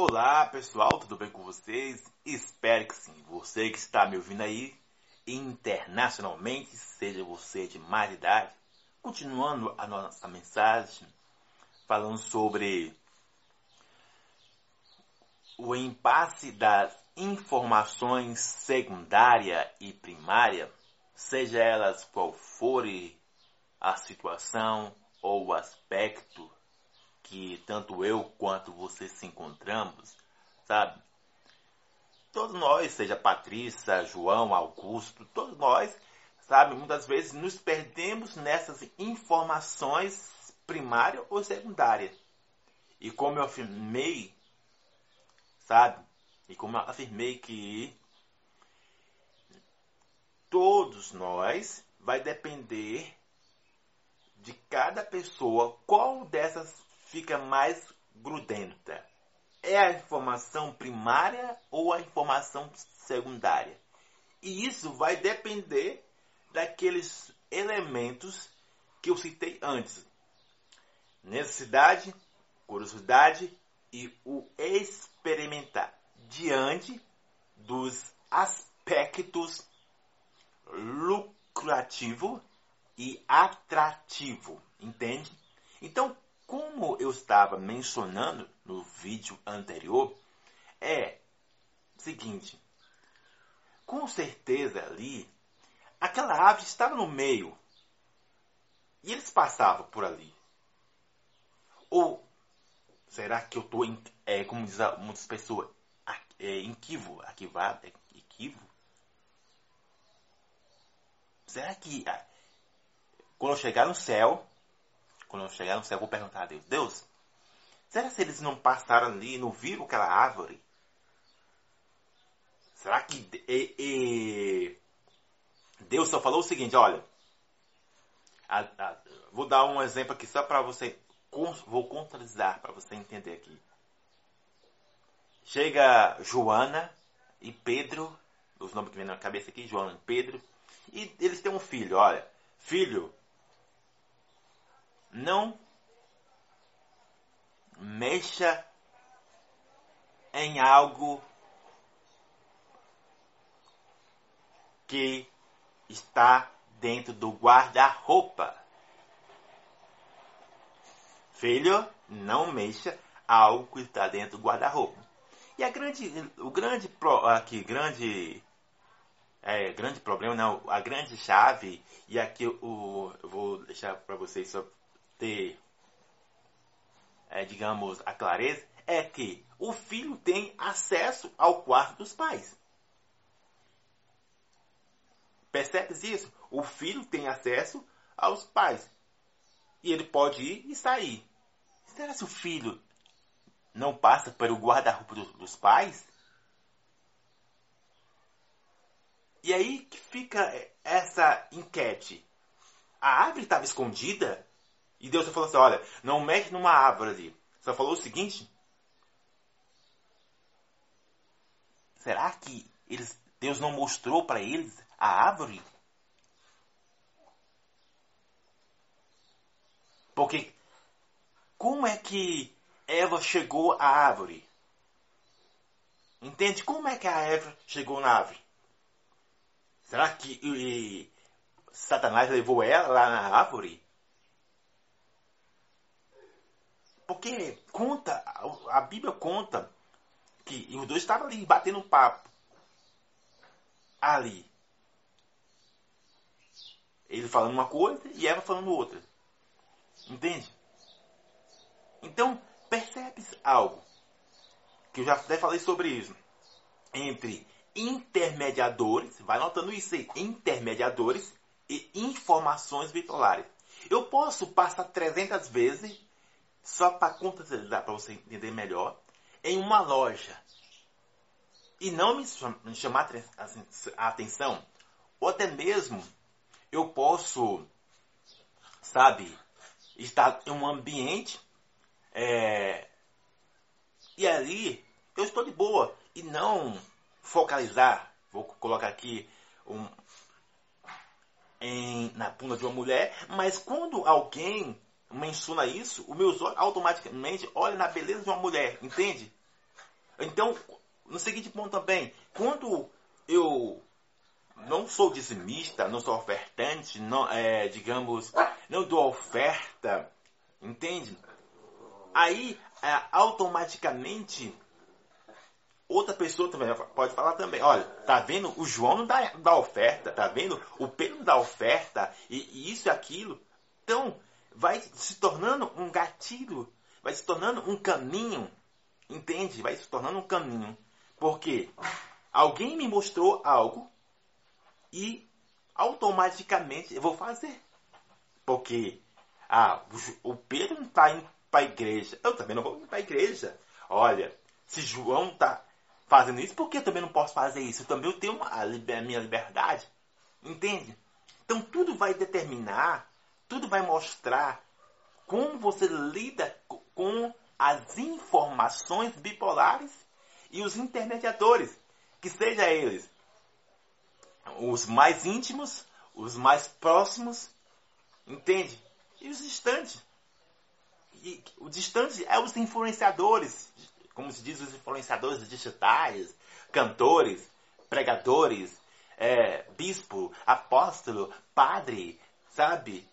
Olá pessoal, tudo bem com vocês? Espero que sim. Você que está me ouvindo aí internacionalmente, seja você de mais idade, continuando a nossa mensagem, falando sobre o impasse das informações secundária e primária, seja elas qual forem a situação ou o aspecto que tanto eu quanto você se encontramos, sabe? Todos nós, seja Patrícia, João, Augusto, todos nós, sabe, muitas vezes nos perdemos nessas informações primárias ou secundárias. E como eu afirmei, sabe? E como eu afirmei que todos nós vai depender de cada pessoa qual dessas fica mais grudenta? É a informação primária ou a informação secundária? E isso vai depender daqueles elementos que eu citei antes: necessidade, curiosidade e o experimentar diante dos aspectos lucrativo e atrativo, entende? Então, como eu estava mencionando no vídeo anterior, é seguinte: com certeza ali, aquela ave estava no meio e eles passavam por ali. Ou será que eu estou, é, como diz muitas pessoas, é, inquivo, arquivado, é, equivo? Será que ah, quando eu chegar no céu, quando chegar no céu, eu vou perguntar a Deus: Deus, será que eles não passaram ali e não viram aquela árvore? Será que e, e, Deus só falou o seguinte: olha, a, a, vou dar um exemplo aqui só para você, vou contabilizar para você entender aqui. Chega Joana e Pedro, os nomes que vêm na cabeça aqui, Joana e Pedro, e eles têm um filho, olha, filho, não mexa em algo que está dentro do guarda-roupa. Filho, não mexa algo que está dentro do guarda-roupa. E a grande, o grande, aqui, grande, é, grande problema, não, a grande chave, e aqui o, eu vou deixar para vocês só ter, é, digamos, a clareza, é que o filho tem acesso ao quarto dos pais. Percebes isso? O filho tem acesso aos pais. E ele pode ir e sair. Será que o filho não passa pelo guarda-roupa dos pais? E aí que fica essa enquete. A árvore estava escondida e Deus só falou assim: olha, não mexe numa árvore ali. Só falou o seguinte: será que eles, Deus não mostrou para eles a árvore? Porque como é que Eva chegou à árvore? Entende? Como é que a Eva chegou na árvore? Será que e, Satanás levou ela lá na árvore? Porque conta, a Bíblia conta que os dois estavam ali batendo papo. Ali. Ele falando uma coisa e ela falando outra. Entende? Então, percebes algo. Que eu já até falei sobre isso. Entre intermediadores, vai notando isso aí, intermediadores e informações vitórias. Eu posso passar 300 vezes só para contextualizar, para você entender melhor, em uma loja e não me chamar assim, a atenção, ou até mesmo eu posso, sabe, estar em um ambiente é, e ali eu estou de boa e não focalizar, vou colocar aqui um, em, na bunda de uma mulher, mas quando alguém menciona isso, os meus olhos automaticamente olham na beleza de uma mulher, entende? Então, no seguinte ponto também, quando eu não sou dizimista, não sou ofertante, não, é, digamos, não dou oferta, entende? Aí, é, automaticamente, outra pessoa também pode falar também, olha, tá vendo? O João não dá, dá oferta, tá vendo? O Pedro não dá oferta, e, e isso e aquilo. Então, vai se tornando um gatilho, vai se tornando um caminho, entende? Vai se tornando um caminho. Porque alguém me mostrou algo e automaticamente eu vou fazer. Porque ah, o Pedro não está indo para a igreja. Eu também não vou para a igreja. Olha, se João está fazendo isso, por que eu também não posso fazer isso? Eu também tenho a, minha liberdade. Entende? Então tudo vai determinar, tudo vai mostrar como você lida com as informações bipolares e os intermediadores, que seja eles os mais íntimos, os mais próximos, entende? E os distantes. E o distante é os influenciadores, como se diz, os influenciadores digitais, cantores, pregadores, é, bispo, apóstolo, padre, sabe?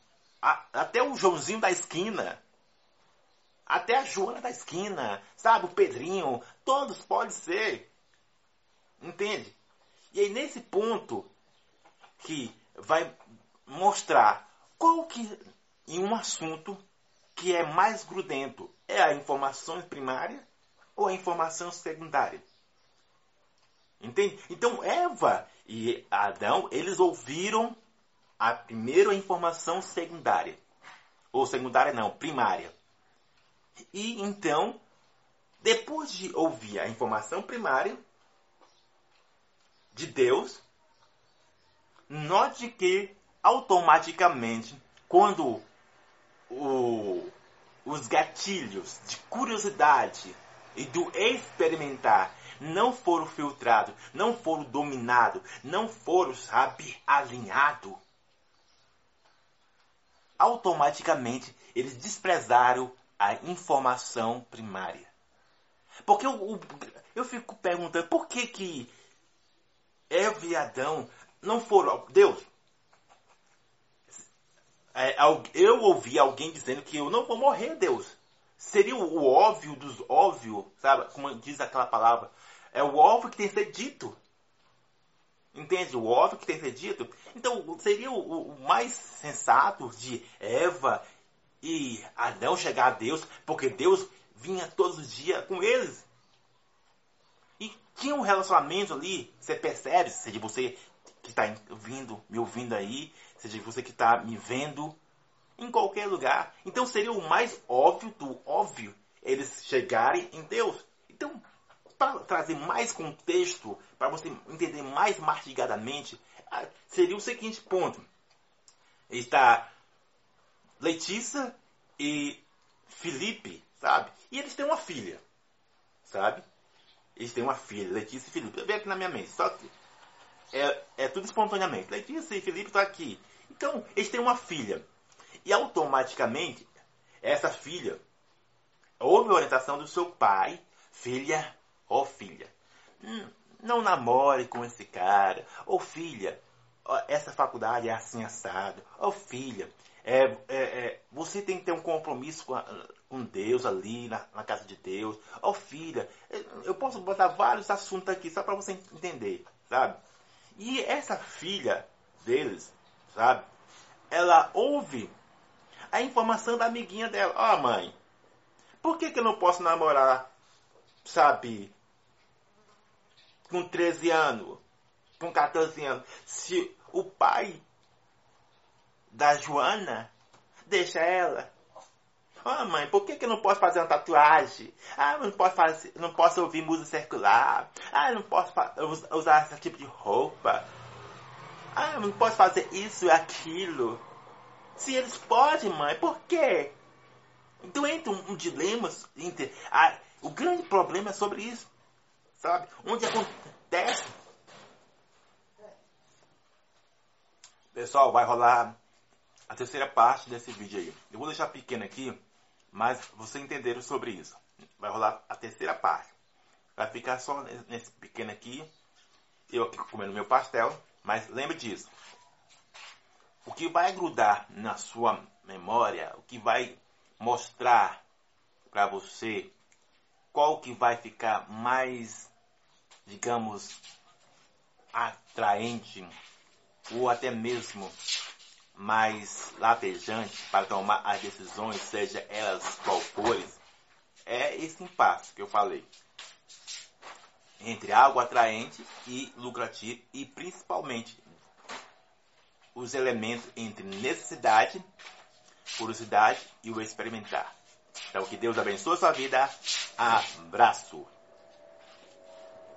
A, até o Joãozinho da esquina, até a Joana da esquina, sabe? O Pedrinho, todos podem ser. Entende? E aí nesse ponto que vai mostrar qual que em um assunto que é mais grudento é a informação primária ou a informação secundária. Entende? Então Eva e Adão, eles ouviram a primeira informação secundária. Ou secundária não, primária. E então, depois de ouvir a informação primária, de Deus, note que automaticamente, quando o, os gatilhos de curiosidade e do experimentar não foram filtrados, não foram dominados, não foram, sabe, alinhados, automaticamente eles desprezaram a informação primária. Porque eu, eu, fico perguntando por que que Eva e Adão não foram. Deus. É, eu ouvi alguém dizendo que eu não vou morrer, Deus. Seria o óbvio dos óbvios, sabe? Como diz aquela palavra. É o óbvio que tem que ser dito. Entende? O óbvio que tem que ser dito. Então, seria o, o mais sensato de Eva e Adão chegar a Deus, porque Deus vinha todos os dias com eles tinha um relacionamento ali, você percebe, seja você que está vindo, me ouvindo aí, seja você que está me vendo, em qualquer lugar. Então seria o mais óbvio do óbvio eles chegarem em Deus. Então, para trazer mais contexto, para você entender mais mastigadamente, ah, seria o seguinte ponto. Está Letícia e Felipe, sabe? E eles têm uma filha, sabe? Eles têm uma filha, Letícia e Felipe. Vem aqui na minha mente. Só que é, é tudo espontaneamente. Letícia e Felipe estão aqui. Então, eles têm uma filha. E automaticamente, essa filha houve orientação do seu pai, filha ou oh, filha. Hum, não namore com esse cara. Ou oh, filha, essa faculdade é assim assado. Ou oh, filha, é, é, é, você tem que ter um compromisso com, a, com Deus ali, na, na, casa de Deus. Ó oh, filha, eu posso botar vários assuntos aqui só para você entender, sabe? E essa filha deles, sabe? Ela ouve a informação da amiguinha dela. Ó oh, mãe, por que, que eu não posso namorar, sabe? Com 13 anos, com 14 anos. Se o pai da Joana, deixa ela. Ah, oh, mãe, por que, que eu não posso fazer uma tatuagem? Ah, não posso, fazer, não posso ouvir música circular. Ah, não posso usar esse tipo de roupa. Ah, não posso fazer isso e aquilo. Se eles podem, mãe, por quê? Então entra um, um dilema. Entre, ah, o grande problema é sobre isso. Sabe? Onde acontece. Pessoal, vai rolar a terceira parte desse vídeo aí. Eu vou deixar pequeno aqui, mas vocês entenderam sobre isso. Vai rolar a terceira parte. Vai ficar só nesse pequeno aqui. Eu aqui comendo meu pastel. Mas lembre disso. O que vai grudar na sua memória, o que vai mostrar para você qual que vai ficar mais, digamos, atraente ou até mesmo mais latejante para tomar as decisões, seja elas qual forem, é esse impasse que eu falei entre algo atraente e lucrativo e principalmente os elementos entre necessidade, curiosidade e o experimentar. Então que Deus abençoe a sua vida. Abraço!